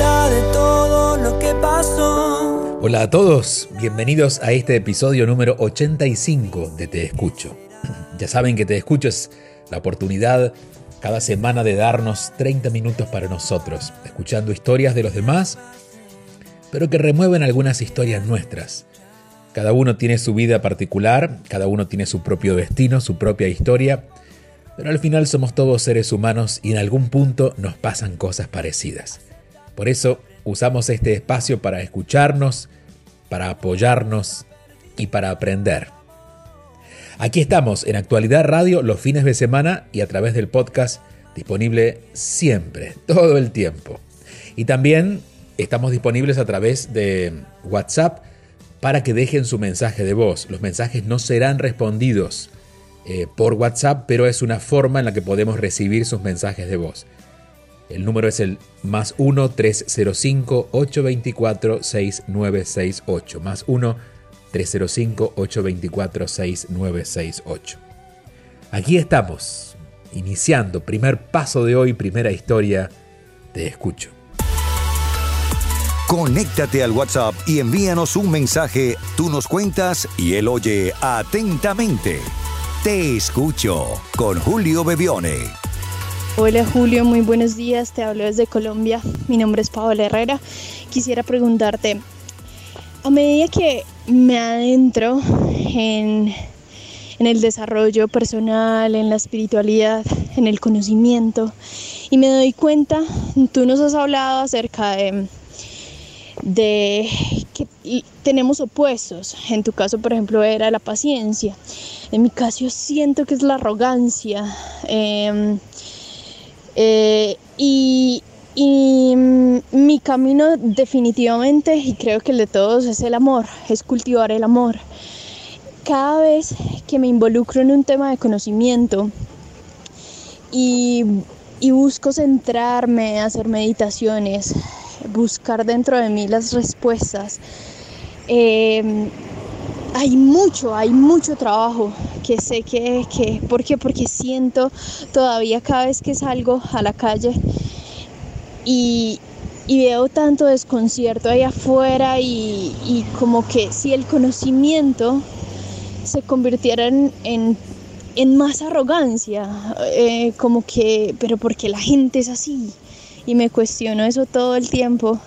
De todo lo que pasó. Hola a todos, bienvenidos a este episodio número 85 de Te Escucho. Ya saben que Te Escucho es la oportunidad cada semana de darnos 30 minutos para nosotros, escuchando historias de los demás, pero que remueven algunas historias nuestras. Cada uno tiene su vida particular, cada uno tiene su propio destino, su propia historia, pero al final somos todos seres humanos y en algún punto nos pasan cosas parecidas. Por eso usamos este espacio para escucharnos, para apoyarnos y para aprender. Aquí estamos en Actualidad Radio los fines de semana y a través del podcast disponible siempre, todo el tiempo. Y también estamos disponibles a través de WhatsApp para que dejen su mensaje de voz. Los mensajes no serán respondidos eh, por WhatsApp, pero es una forma en la que podemos recibir sus mensajes de voz. El número es el más 1-305-824-6968. Más 1-305-824-6968. Aquí estamos, iniciando, primer paso de hoy, primera historia. Te escucho. Conéctate al WhatsApp y envíanos un mensaje. Tú nos cuentas y él oye atentamente. Te escucho con Julio Bebione. Hola Julio, muy buenos días. Te hablo desde Colombia. Mi nombre es Paola Herrera. Quisiera preguntarte, a medida que me adentro en, en el desarrollo personal, en la espiritualidad, en el conocimiento, y me doy cuenta, tú nos has hablado acerca de de que tenemos opuestos. En tu caso, por ejemplo, era la paciencia. En mi caso, siento que es la arrogancia. Eh, eh, y, y mi camino definitivamente, y creo que el de todos, es el amor, es cultivar el amor. Cada vez que me involucro en un tema de conocimiento y, y busco centrarme, hacer meditaciones, buscar dentro de mí las respuestas, eh, hay mucho, hay mucho trabajo que sé que, que, ¿por qué? Porque siento todavía cada vez que salgo a la calle y, y veo tanto desconcierto ahí afuera y, y, como que si el conocimiento se convirtiera en, en, más arrogancia, eh, como que, pero porque la gente es así y me cuestiono eso todo el tiempo,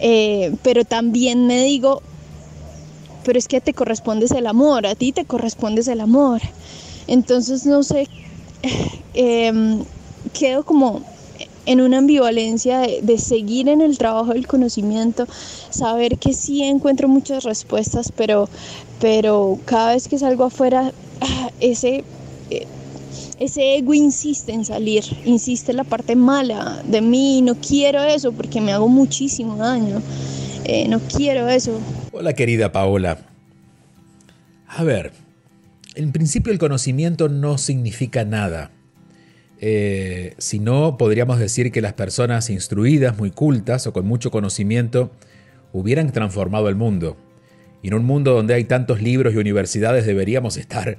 eh, pero también me digo, pero es que te correspondes el amor, a ti te correspondes el amor. Entonces, no sé, eh, quedo como en una ambivalencia de, de, seguir en el trabajo del conocimiento, saber que sí encuentro muchas respuestas, pero, pero cada vez que salgo afuera, ese, eh, ese ego insiste en salir, insiste en la parte mala de mí, no quiero eso porque me hago muchísimo daño, eh, no quiero eso. Hola querida Paola. A ver, en principio el conocimiento no significa nada. Eh, si no, podríamos decir que las personas instruidas, muy cultas o con mucho conocimiento hubieran transformado el mundo. Y en un mundo donde hay tantos libros y universidades deberíamos estar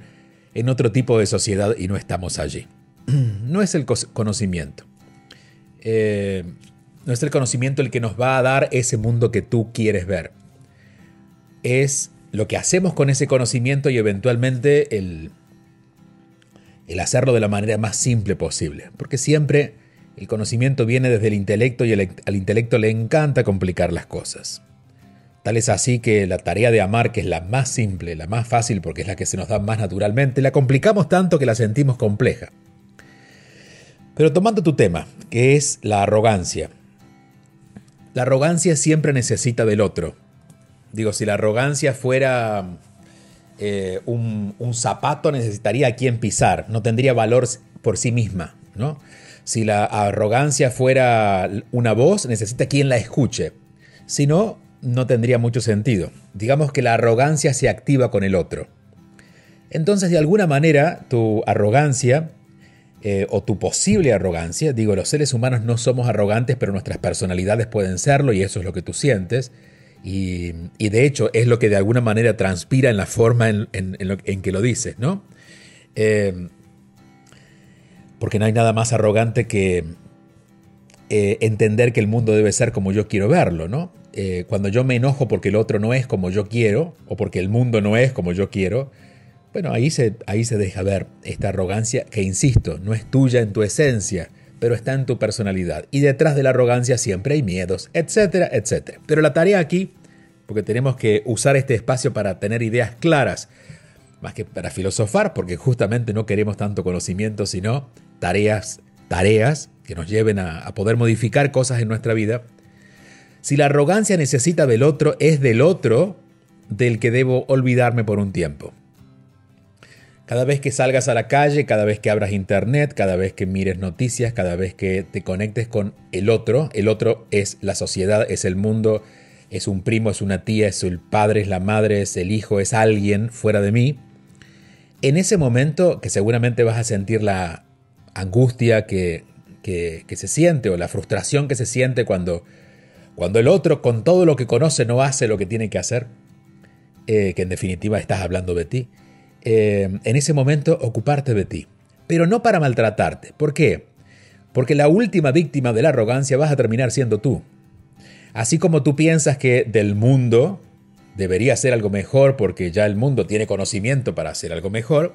en otro tipo de sociedad y no estamos allí. No es el conocimiento. Eh, no es el conocimiento el que nos va a dar ese mundo que tú quieres ver. Es lo que hacemos con ese conocimiento y eventualmente el, el hacerlo de la manera más simple posible. Porque siempre el conocimiento viene desde el intelecto y el, al intelecto le encanta complicar las cosas. Tal es así que la tarea de amar, que es la más simple, la más fácil porque es la que se nos da más naturalmente, la complicamos tanto que la sentimos compleja. Pero tomando tu tema, que es la arrogancia. La arrogancia siempre necesita del otro. Digo, si la arrogancia fuera eh, un, zapato, necesitaría a quien pisar, no tendría valor por sí misma. ¿no? Si la arrogancia fuera una voz, necesita quien la escuche. Si no, no tendría mucho sentido. Digamos que la arrogancia se activa con el otro. Entonces, de alguna manera, tu arrogancia eh, o tu posible arrogancia, digo, los seres humanos no somos arrogantes, pero nuestras personalidades pueden serlo y eso es lo que tú sientes. Y, de hecho es lo que de alguna manera transpira en la forma en, que lo dices, ¿no? Eh, porque no hay nada más arrogante que eh, entender que el mundo debe ser como yo quiero verlo, ¿no? Eh, cuando yo me enojo porque el otro no es como yo quiero, o porque el mundo no es como yo quiero, bueno, ahí ahí se deja ver esta arrogancia que, insisto, no es tuya en tu esencia, pero está en tu personalidad. Y detrás de la arrogancia siempre hay miedos, etcétera, etcétera. Pero la tarea aquí, porque tenemos que usar este espacio para tener ideas claras, más que para filosofar, porque justamente no queremos tanto conocimiento, sino tareas, tareas que nos lleven a, poder modificar cosas en nuestra vida. Si la arrogancia necesita del otro, es del otro del que debo olvidarme por un tiempo. Cada vez que salgas a la calle, cada vez que abras internet, cada vez que mires noticias, cada vez que te conectes con el otro, el otro es la sociedad, es el mundo, es un primo, es una tía, es el padre, es la madre, es el hijo, es alguien fuera de mí. En ese momento que seguramente vas a sentir la angustia que, se siente o la frustración que se siente cuando, cuando el otro con todo lo que conoce no hace lo que tiene que hacer, eh, que en definitiva estás hablando de ti, eh, en ese momento ocuparte de ti, pero no para maltratarte. ¿Por qué? Porque la última víctima de la arrogancia vas a terminar siendo tú. Así como tú piensas que del mundo debería ser algo mejor porque ya el mundo tiene conocimiento para hacer algo mejor,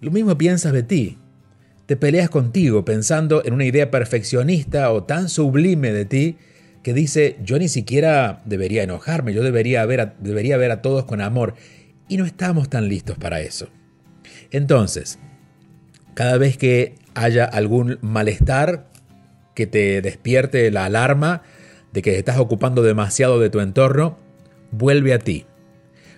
lo mismo piensas de ti. Te peleas contigo pensando en una idea perfeccionista o tan sublime de ti que dice, yo ni siquiera debería enojarme, yo debería ver debería ver a todos con amor. Y no estamos tan listos para eso. Entonces, cada vez que haya algún malestar que te despierte la alarma de que estás ocupando demasiado de tu entorno, vuelve a ti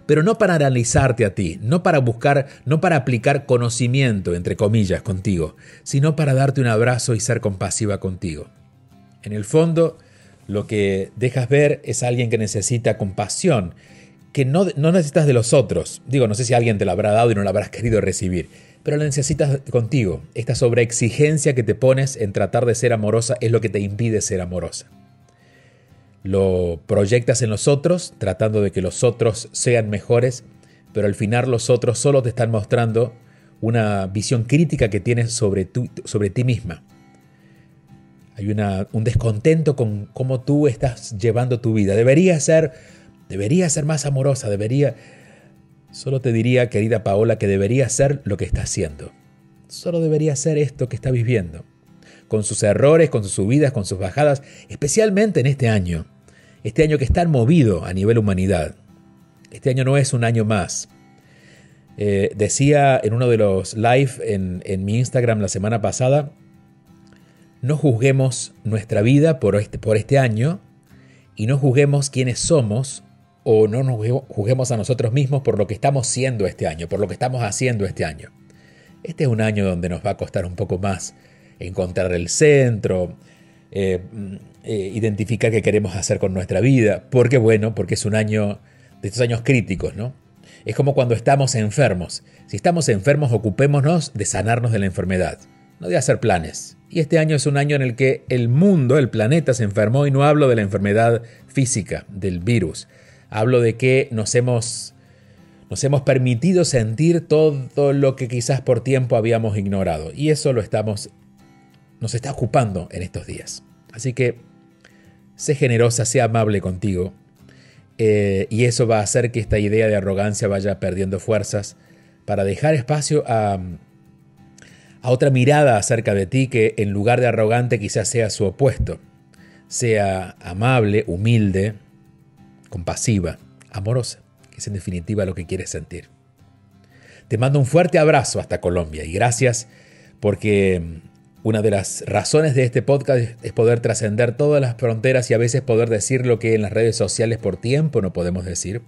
pero no para analizarte a ti, no para buscar, no para aplicar conocimiento, entre comillas, contigo, sino para darte un abrazo y ser compasiva contigo. En el fondo, lo que dejas ver es alguien que necesita compasión, que no, no necesitas de los otros. Digo, no sé si alguien te la habrá dado y no la habrás querido recibir, pero la necesitas contigo. Esta sobreexigencia que te pones en tratar de ser amorosa es lo que te impide ser amorosa lo proyectas en los otros, tratando de que los otros sean mejores, pero al final los otros solo te están mostrando una visión crítica que tienes sobre, sobre ti misma. Hay una, un descontento con cómo tú estás llevando tu vida. Debería ser, debería ser más amorosa, debería... Solo te diría, querida Paola, que debería ser lo que está haciendo. Solo debería ser esto que está viviendo. Con sus errores, con sus subidas, con sus bajadas, especialmente en este año este año que está movido a nivel humanidad. Este año no es un año más. Eh, decía en uno de los live en, en, mi Instagram la semana pasada, no juzguemos nuestra vida por este, por este año y no juzguemos quiénes somos o no nos juzguemos a nosotros mismos por lo que estamos siendo este año, por lo que estamos haciendo este año. Este es un año donde nos va a costar un poco más encontrar el centro, eh, eh, identificar qué queremos hacer con nuestra vida. Porque bueno, porque es un año de estos años críticos, ¿no? Es como cuando estamos enfermos. Si estamos enfermos, ocupémonos de sanarnos de la enfermedad, no de hacer planes. Y este año es un año en el que el mundo, el planeta se enfermó y no hablo de la enfermedad física, del virus. Hablo de que nos hemos, nos hemos permitido sentir todo lo que quizás por tiempo habíamos ignorado. Y eso lo estamos, nos está ocupando en estos días. Así que sé generosa, sé amable contigo. Eh, y eso va a hacer que esta idea de arrogancia vaya perdiendo fuerzas para dejar espacio a, a otra mirada acerca de ti que en lugar de arrogante quizás sea su opuesto. Sea amable, humilde, compasiva, amorosa, que es en definitiva lo que quieres sentir. Te mando un fuerte abrazo hasta Colombia y gracias porque una de las razones de este podcast es poder trascender todas las fronteras y a veces poder decir lo que en las redes sociales por tiempo no podemos decir.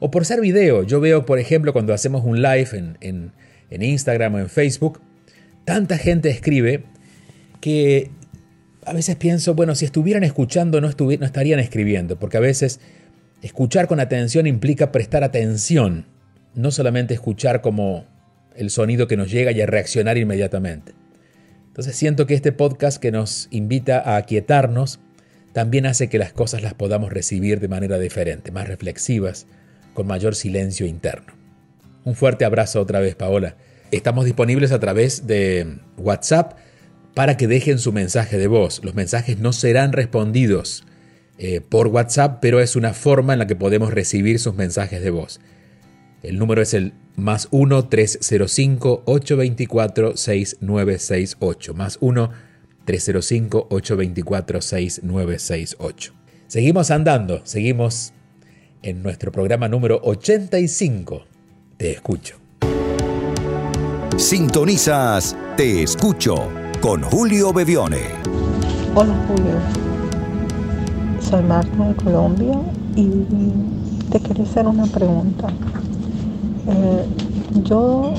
O por ser video. Yo veo, por ejemplo, cuando hacemos un live en, Instagram o en Facebook, tanta gente escribe que a veces pienso, bueno, si estuvieran escuchando no, no estarían escribiendo, porque a veces escuchar con atención implica prestar atención, no solamente escuchar como el sonido que nos llega y a reaccionar inmediatamente. Entonces siento que este podcast que nos invita a aquietarnos también hace que las cosas las podamos recibir de manera diferente, más reflexivas, con mayor silencio interno. Un fuerte abrazo otra vez, Paola. Estamos disponibles a través de WhatsApp para que dejen su mensaje de voz. Los mensajes no serán respondidos eh, por WhatsApp, pero es una forma en la que podemos recibir sus mensajes de voz. El número es el más 1-305-824-6968. Más 1-305-824-6968. Seguimos andando, seguimos en nuestro programa número 85. Te escucho. Sintonizas Te escucho con Julio Bevione. Hola Julio, soy Marta de Colombia y te quería hacer una pregunta. Eh, yo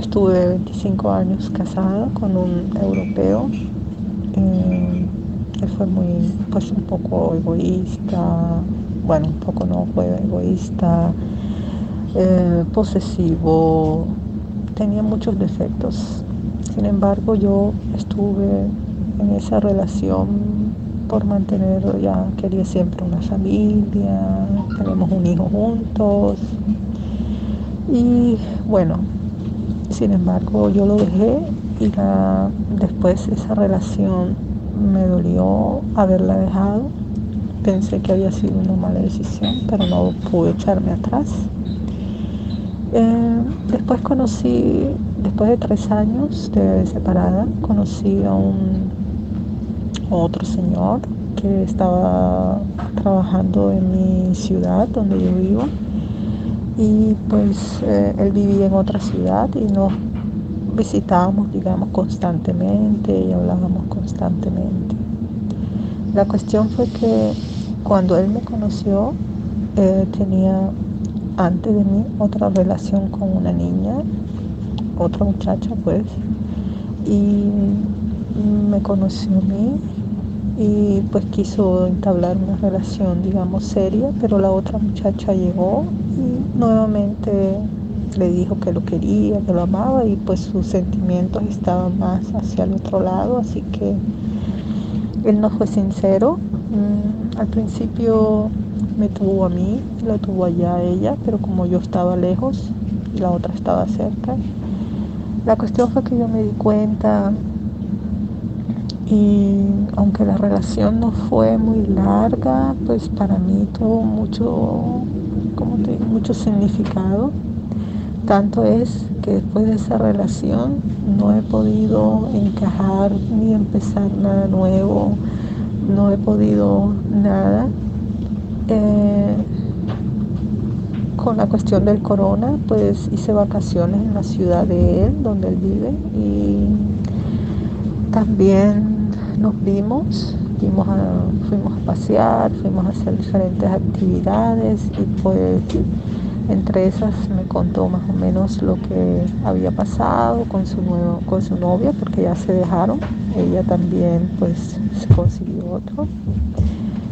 estuve 25 años casada con un europeo eh, que fue muy, pues un poco egoísta, bueno, un poco no fue egoísta, eh, posesivo, tenía muchos defectos. Sin embargo, yo estuve en esa relación por mantener, ya quería siempre una familia, tenemos un hijo juntos, y bueno, sin embargo yo lo dejé y después esa relación me dolió haberla dejado. Pensé que había sido una mala decisión, pero no pude echarme atrás. Eh, después conocí, después de tres años de separada, conocí a un otro señor que estaba trabajando en mi ciudad donde yo vivo y pues eh, él vivía en otra ciudad y nos visitábamos, digamos, constantemente y hablábamos constantemente. La cuestión fue que cuando él me conoció, eh, tenía antes de mí otra relación con una niña, otra muchacha pues, y me conoció a mí y pues quiso entablar una relación, digamos, seria, pero la otra muchacha llegó y nuevamente le dijo que lo quería, que lo amaba y pues sus sentimientos estaban más hacia el otro lado, así que él no fue sincero. Mm, al principio me tuvo a mí, la tuvo allá a ella, pero como yo estaba lejos y la otra estaba cerca, la cuestión fue que yo me di cuenta y aunque la relación no fue muy larga, pues para mí tuvo mucho, como te digo, mucho significado. Tanto es que después de esa relación no he podido encajar ni empezar nada nuevo, no he podido nada. Eh, con la cuestión del corona, pues hice vacaciones en la ciudad de él, donde él vive, y también nos vimos, fuimos a pasear, fuimos a hacer diferentes actividades y pues entre esas me contó más o menos lo que había pasado con su nuevo, con su novia porque ya se dejaron, ella también pues se consiguió otro,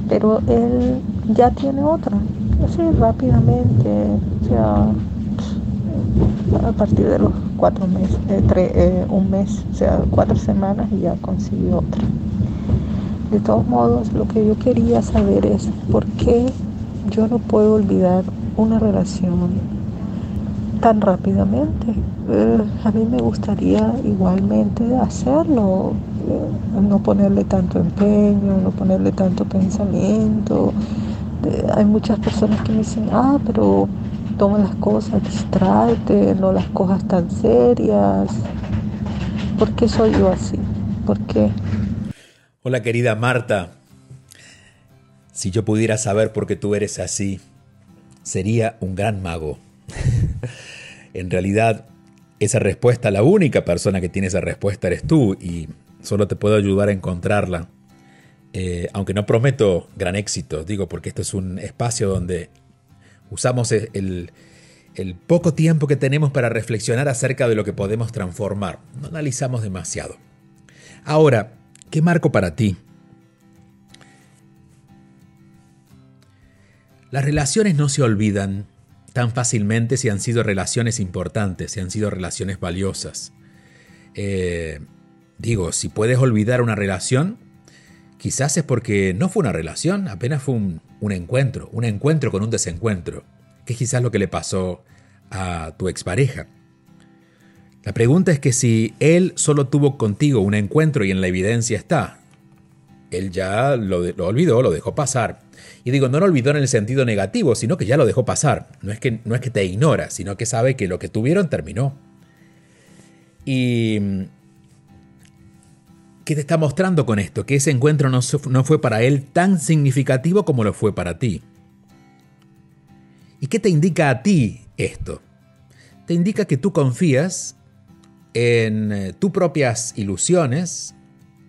pero él ya tiene otra, así rápidamente, o sea, a partir de los cuatro meses, eh, eh, un mes, o sea, cuatro semanas y ya consiguió otra. De todos modos, lo que yo quería saber es por qué yo no puedo olvidar una relación tan rápidamente. Eh, a mí me gustaría igualmente hacerlo, no ponerle tanto empeño, no ponerle tanto pensamiento. hay muchas personas que me dicen, ah, pero toma las cosas, distráete, no las cojas tan serias. ¿Por qué soy yo así? ¿Por qué? Hola querida Marta, si yo pudiera saber por qué tú eres así, sería un gran mago. en realidad, esa respuesta, la única persona que tiene esa respuesta eres tú y solo te puedo ayudar a encontrarla. Eh, aunque no prometo gran éxito, digo, porque esto es un espacio donde Usamos el, poco tiempo que tenemos para reflexionar acerca de lo que podemos transformar. No analizamos demasiado. Ahora, ¿qué marco para ti? Las relaciones no se olvidan tan fácilmente si han sido relaciones importantes, si han sido relaciones valiosas. Eh, digo, si puedes olvidar una relación, quizás es porque no fue una relación, apenas fue un, un encuentro, un encuentro con un desencuentro, que es quizás lo que le pasó a tu expareja. La pregunta es que si él solo tuvo contigo un encuentro y en la evidencia está, él ya lo, lo, olvidó, lo dejó pasar. Y digo, no lo olvidó en el sentido negativo, sino que ya lo dejó pasar. No es que, no es que te ignora, sino que sabe que lo que tuvieron terminó. Y ¿qué te está mostrando con esto? Que ese encuentro no, no fue para él tan significativo como lo fue para ti. ¿Y qué te indica a ti esto? Te indica que tú confías en eh, tus propias ilusiones,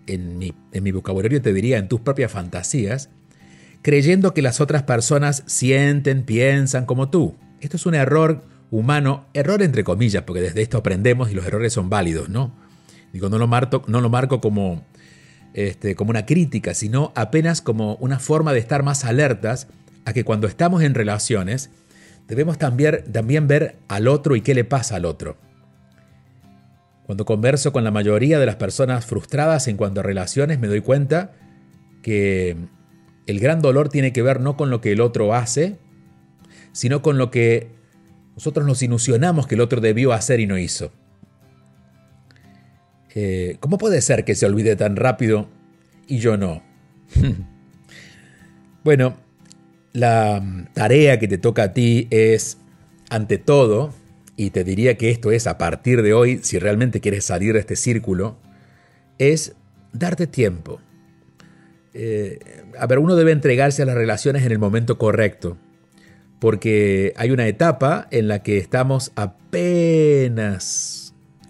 en mi, en mi vocabulario te diría en tus propias fantasías, creyendo que las otras personas sienten, piensan como tú. Esto es un error humano, error entre comillas, porque desde esto aprendemos y los errores son válidos, ¿no? Digo, no lo marco, no lo marco como, este, como una crítica, sino apenas como una forma de estar más alertas a que cuando estamos en relaciones, debemos también, también ver al otro y qué le pasa al otro. Cuando converso con la mayoría de las personas frustradas en cuanto a relaciones, me doy cuenta que el gran dolor tiene que ver no con lo que el otro hace, sino con lo que nosotros nos ilusionamos que el otro debió hacer y no hizo. Eh, ¿Cómo puede ser que se olvide tan rápido y yo no? bueno, la tarea que te toca a ti es, ante todo, y te diría que esto es a partir de hoy, si realmente quieres salir de este círculo, es darte tiempo. Eh, a ver, uno debe entregarse a las relaciones en el momento correcto, porque hay una etapa en la que estamos apenas,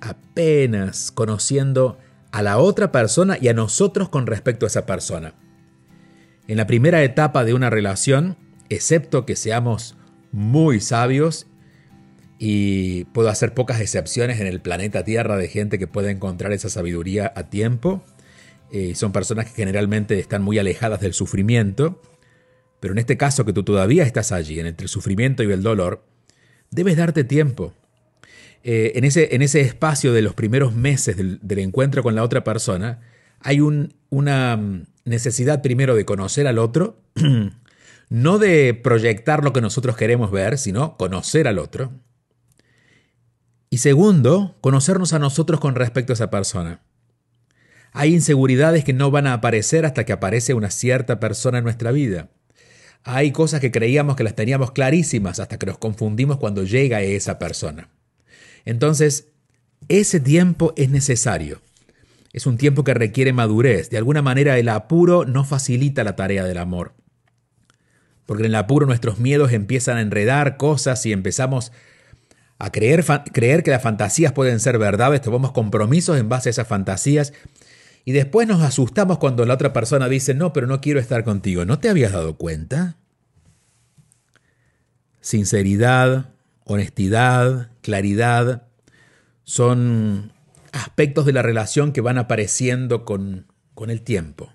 apenas conociendo a la otra persona y a nosotros con respecto a esa persona. En la primera etapa de una relación, excepto que seamos muy sabios y puedo hacer pocas excepciones en el planeta Tierra de gente que pueda encontrar esa sabiduría a tiempo. Eh, son personas que generalmente están muy alejadas del sufrimiento. Pero en este caso que tú todavía estás allí, entre el sufrimiento y el dolor, debes darte tiempo. Eh, en, ese, en, ese, espacio de los primeros meses del, encuentro con la otra persona, hay un, una necesidad primero de conocer al otro, no de proyectar lo que nosotros queremos ver, sino conocer al otro. Y segundo, conocernos a nosotros con respecto a esa persona. Hay inseguridades que no van a aparecer hasta que aparece una cierta persona en nuestra vida. Hay cosas que creíamos que las teníamos clarísimas hasta que nos confundimos cuando llega esa persona. Entonces, ese tiempo es necesario. Es un tiempo que requiere madurez. De alguna manera el apuro no facilita la tarea del amor. Porque en el apuro nuestros miedos empiezan a enredar cosas y empezamos a creer, que las fantasías pueden ser verdades, tomamos compromisos en base a esas fantasías y después nos asustamos cuando la otra persona dice, no, pero no quiero estar contigo. ¿No te habías dado cuenta? Sinceridad, honestidad, claridad, son aspectos de la relación que van apareciendo con, con el tiempo.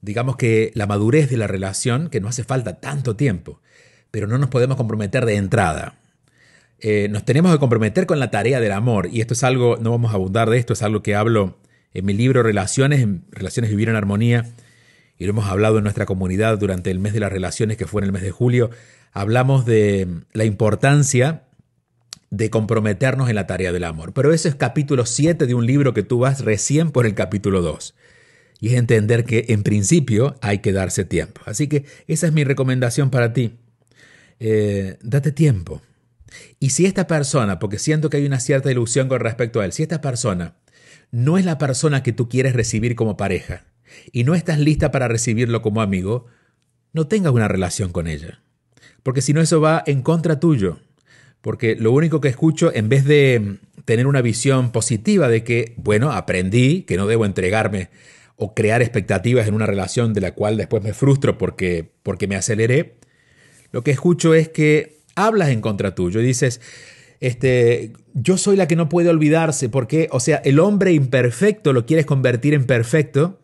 Digamos que la madurez de la relación, que no hace falta tanto tiempo, pero no nos podemos comprometer de entrada. Eh, nos tenemos que comprometer con la tarea del amor. Y esto es algo, no vamos a abundar de esto, es algo que hablo en mi libro Relaciones, Relaciones Vivir en Armonía. Y lo hemos hablado en nuestra comunidad durante el mes de las relaciones, que fue en el mes de julio. Hablamos de la importancia de comprometernos en la tarea del amor. Pero ese es capítulo 7 de un libro que tú vas recién por el capítulo 2. Y es entender que en principio hay que darse tiempo. Así que esa es mi recomendación para ti. Eh, date tiempo. Y si esta persona, porque siento que hay una cierta ilusión con respecto a él, si esta persona no es la persona que tú quieres recibir como pareja y no estás lista para recibirlo como amigo, no tengas una relación con ella. Porque si no eso va en contra tuyo. Porque lo único que escucho, en vez de tener una visión positiva de que, bueno, aprendí que no debo entregarme o crear expectativas en una relación de la cual después me frustro porque, porque me aceleré, lo que escucho es que hablas en contra tuyo y dices, este, yo soy la que no puede olvidarse, porque, o sea, el hombre imperfecto lo quieres convertir en perfecto,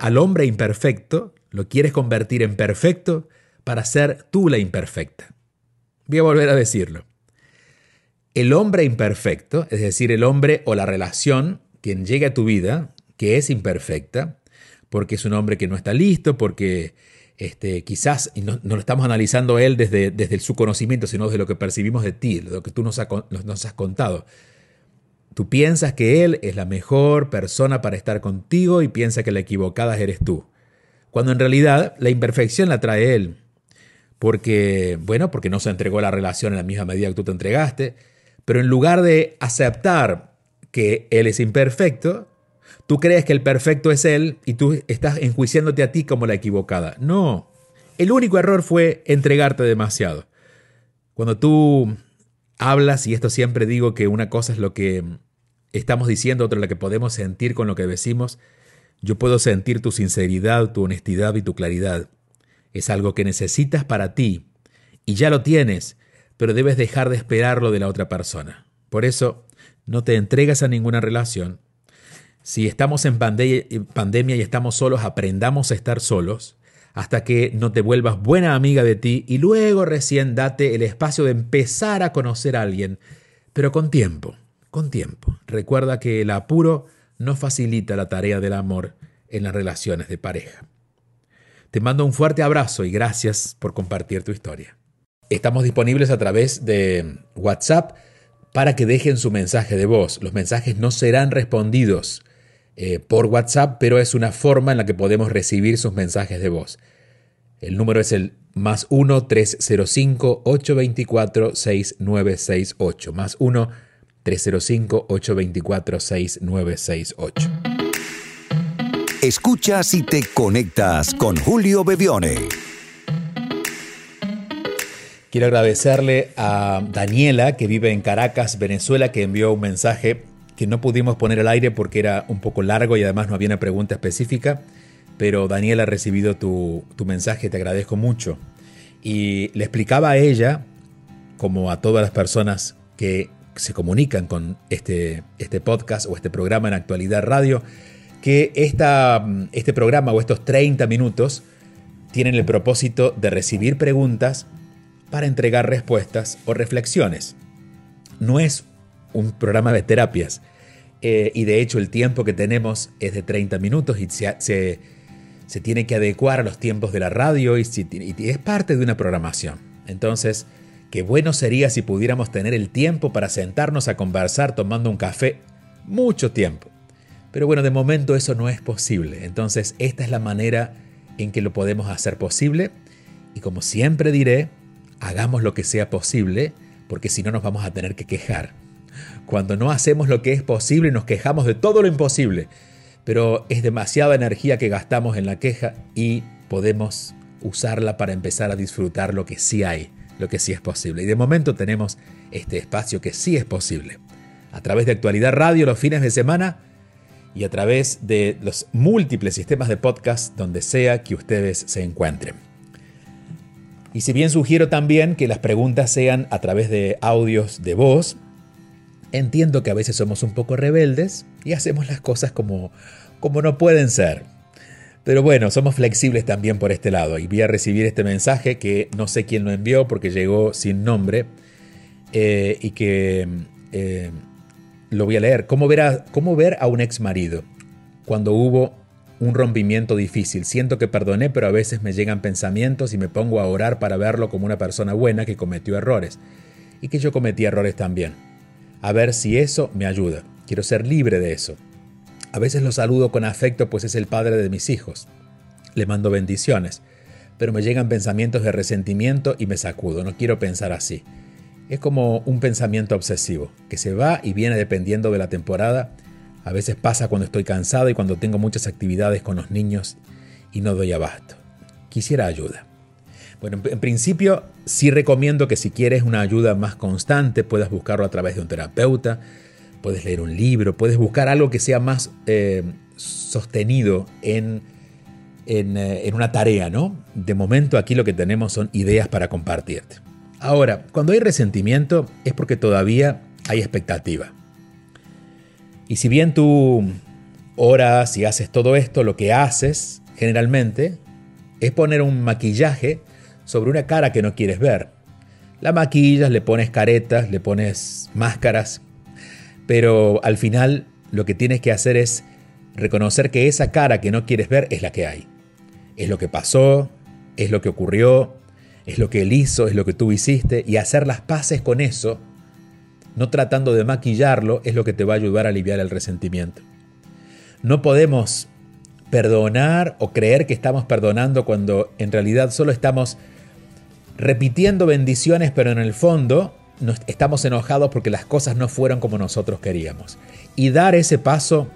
al hombre imperfecto lo quieres convertir en perfecto para ser tú la imperfecta. Voy a volver a decirlo. El hombre imperfecto, es decir, el hombre o la relación, quien llega a tu vida, que es imperfecta, porque es un hombre que no está listo, porque este, quizás, y no, lo estamos analizando él desde, desde su conocimiento, sino desde lo que percibimos de ti, lo que tú nos has contado. Tú piensas que él es la mejor persona para estar contigo y piensas que la equivocada eres tú. Cuando en realidad la imperfección la trae él. Porque, bueno, porque no se entregó la relación en la misma medida que tú te entregaste. Pero en lugar de aceptar que él es imperfecto, Tú crees que el perfecto es Él y tú estás enjuiciándote a ti como la equivocada. No, el único error fue entregarte demasiado. Cuando tú hablas, y esto siempre digo que una cosa es lo que estamos diciendo, otra es lo que podemos sentir con lo que decimos, yo puedo sentir tu sinceridad, tu honestidad y tu claridad. Es algo que necesitas para ti y ya lo tienes, pero debes dejar de esperarlo de la otra persona. Por eso, no te entregas a ninguna relación, si estamos en pandemia y estamos solos, aprendamos a estar solos hasta que no te vuelvas buena amiga de ti y luego recién date el espacio de empezar a conocer a alguien, pero con tiempo, con tiempo. Recuerda que el apuro no facilita la tarea del amor en las relaciones de pareja. Te mando un fuerte abrazo y gracias por compartir tu historia. Estamos disponibles a través de WhatsApp para que dejen su mensaje de voz. Los mensajes no serán respondidos eh, por WhatsApp, pero es una forma en la que podemos recibir sus mensajes de voz. El número es el más 1-305-824-6968. Más 1-305-824-6968. Escuchas y te conectas con Julio Bebione. Quiero agradecerle a Daniela, que vive en Caracas, Venezuela, que envió un mensaje que no pudimos poner al aire porque era un poco largo y además no había una pregunta específica. Pero Daniel ha recibido tu, mensaje, te agradezco mucho. Y le explicaba a ella, como a todas las personas que se comunican con este, este podcast o este programa en actualidad radio, que esta, este programa o estos 30 minutos tienen el propósito de recibir preguntas para entregar respuestas o reflexiones. No es un programa de terapias. Eh, y de hecho el tiempo que tenemos es de 30 minutos y se, se, tiene que adecuar a los tiempos de la radio y, y, es parte de una programación. Entonces, qué bueno sería si pudiéramos tener el tiempo para sentarnos a conversar tomando un café mucho tiempo. Pero bueno, de momento eso no es posible. Entonces, esta es la manera en que lo podemos hacer posible. Y como siempre diré, hagamos lo que sea posible, porque si no nos vamos a tener que quejar. Cuando no hacemos lo que es posible nos quejamos de todo lo imposible, pero es demasiada energía que gastamos en la queja y podemos usarla para empezar a disfrutar lo que sí hay, lo que sí es posible. Y de momento tenemos este espacio que sí es posible. A través de Actualidad Radio los fines de semana y a través de los múltiples sistemas de podcast donde sea que ustedes se encuentren. Y si bien sugiero también que las preguntas sean a través de audios de voz, Entiendo que a veces somos un poco rebeldes y hacemos las cosas como, como no pueden ser. Pero bueno, somos flexibles también por este lado y voy a recibir este mensaje que no sé quién lo envió porque llegó sin nombre eh, y que eh, lo voy a leer. ¿Cómo ver, a, ¿Cómo ver a un ex marido cuando hubo un rompimiento difícil? Siento que perdoné, pero a veces me llegan pensamientos y me pongo a orar para verlo como una persona buena que cometió errores y que yo cometí errores también a ver si eso me ayuda. Quiero ser libre de eso. A veces lo saludo con afecto pues es el padre de mis hijos. Le mando bendiciones, pero me llegan pensamientos de resentimiento y me sacudo. No quiero pensar así. Es como un pensamiento obsesivo, que se va y viene dependiendo de la temporada. A veces pasa cuando estoy cansado y cuando tengo muchas actividades con los niños y no doy abasto. Quisiera ayuda. Bueno, en, principio sí recomiendo que si quieres una ayuda más constante puedas buscarlo a través de un terapeuta, puedes leer un libro, puedes buscar algo que sea más eh, sostenido en, eh, en, una tarea, ¿no? De momento aquí lo que tenemos son ideas para compartirte. Ahora, cuando hay resentimiento es porque todavía hay expectativa. Y si bien tú oras y haces todo esto, lo que haces generalmente es poner un maquillaje sobre una cara que no quieres ver. La maquillas, le pones caretas, le pones máscaras, pero al final lo que tienes que hacer es reconocer que esa cara que no quieres ver es la que hay. Es lo que pasó, es lo que ocurrió, es lo que él hizo, es lo que tú hiciste, y hacer las paces con eso, no tratando de maquillarlo, es lo que te va a ayudar a aliviar el resentimiento. No podemos perdonar o creer que estamos perdonando cuando en realidad solo estamos repitiendo bendiciones, pero en el fondo estamos enojados porque las cosas no fueron como nosotros queríamos. Y dar ese paso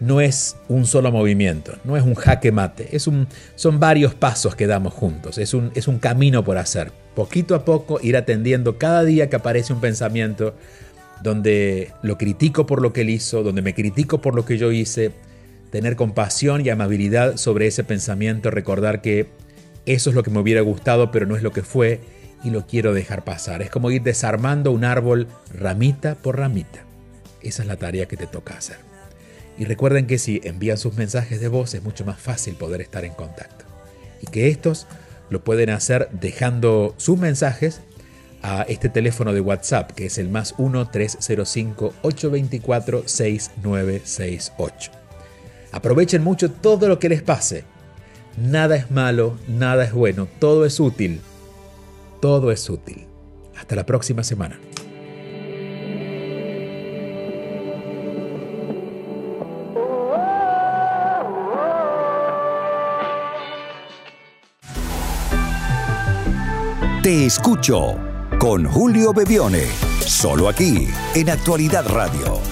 no es un solo movimiento, no es un jaque mate, es un, son varios pasos que damos juntos, es un, es un camino por hacer. Poquito a poco ir atendiendo cada día que aparece un pensamiento donde lo critico por lo que él hizo, donde me critico por lo que yo hice, tener compasión y amabilidad sobre ese pensamiento, recordar que eso es lo que me hubiera gustado, pero no es lo que fue y lo quiero dejar pasar. Es como ir desarmando un árbol ramita por ramita. Esa es la tarea que te toca hacer. Y recuerden que si envían sus mensajes de voz es mucho más fácil poder estar en contacto. Y que estos lo pueden hacer dejando sus mensajes a este teléfono de WhatsApp que es el más 1-305-824-6968. Aprovechen mucho todo lo que les pase. Nada es malo, nada es bueno, todo es útil. Todo es útil. Hasta la próxima semana. Te escucho con Julio Bebione, solo aquí en Actualidad Radio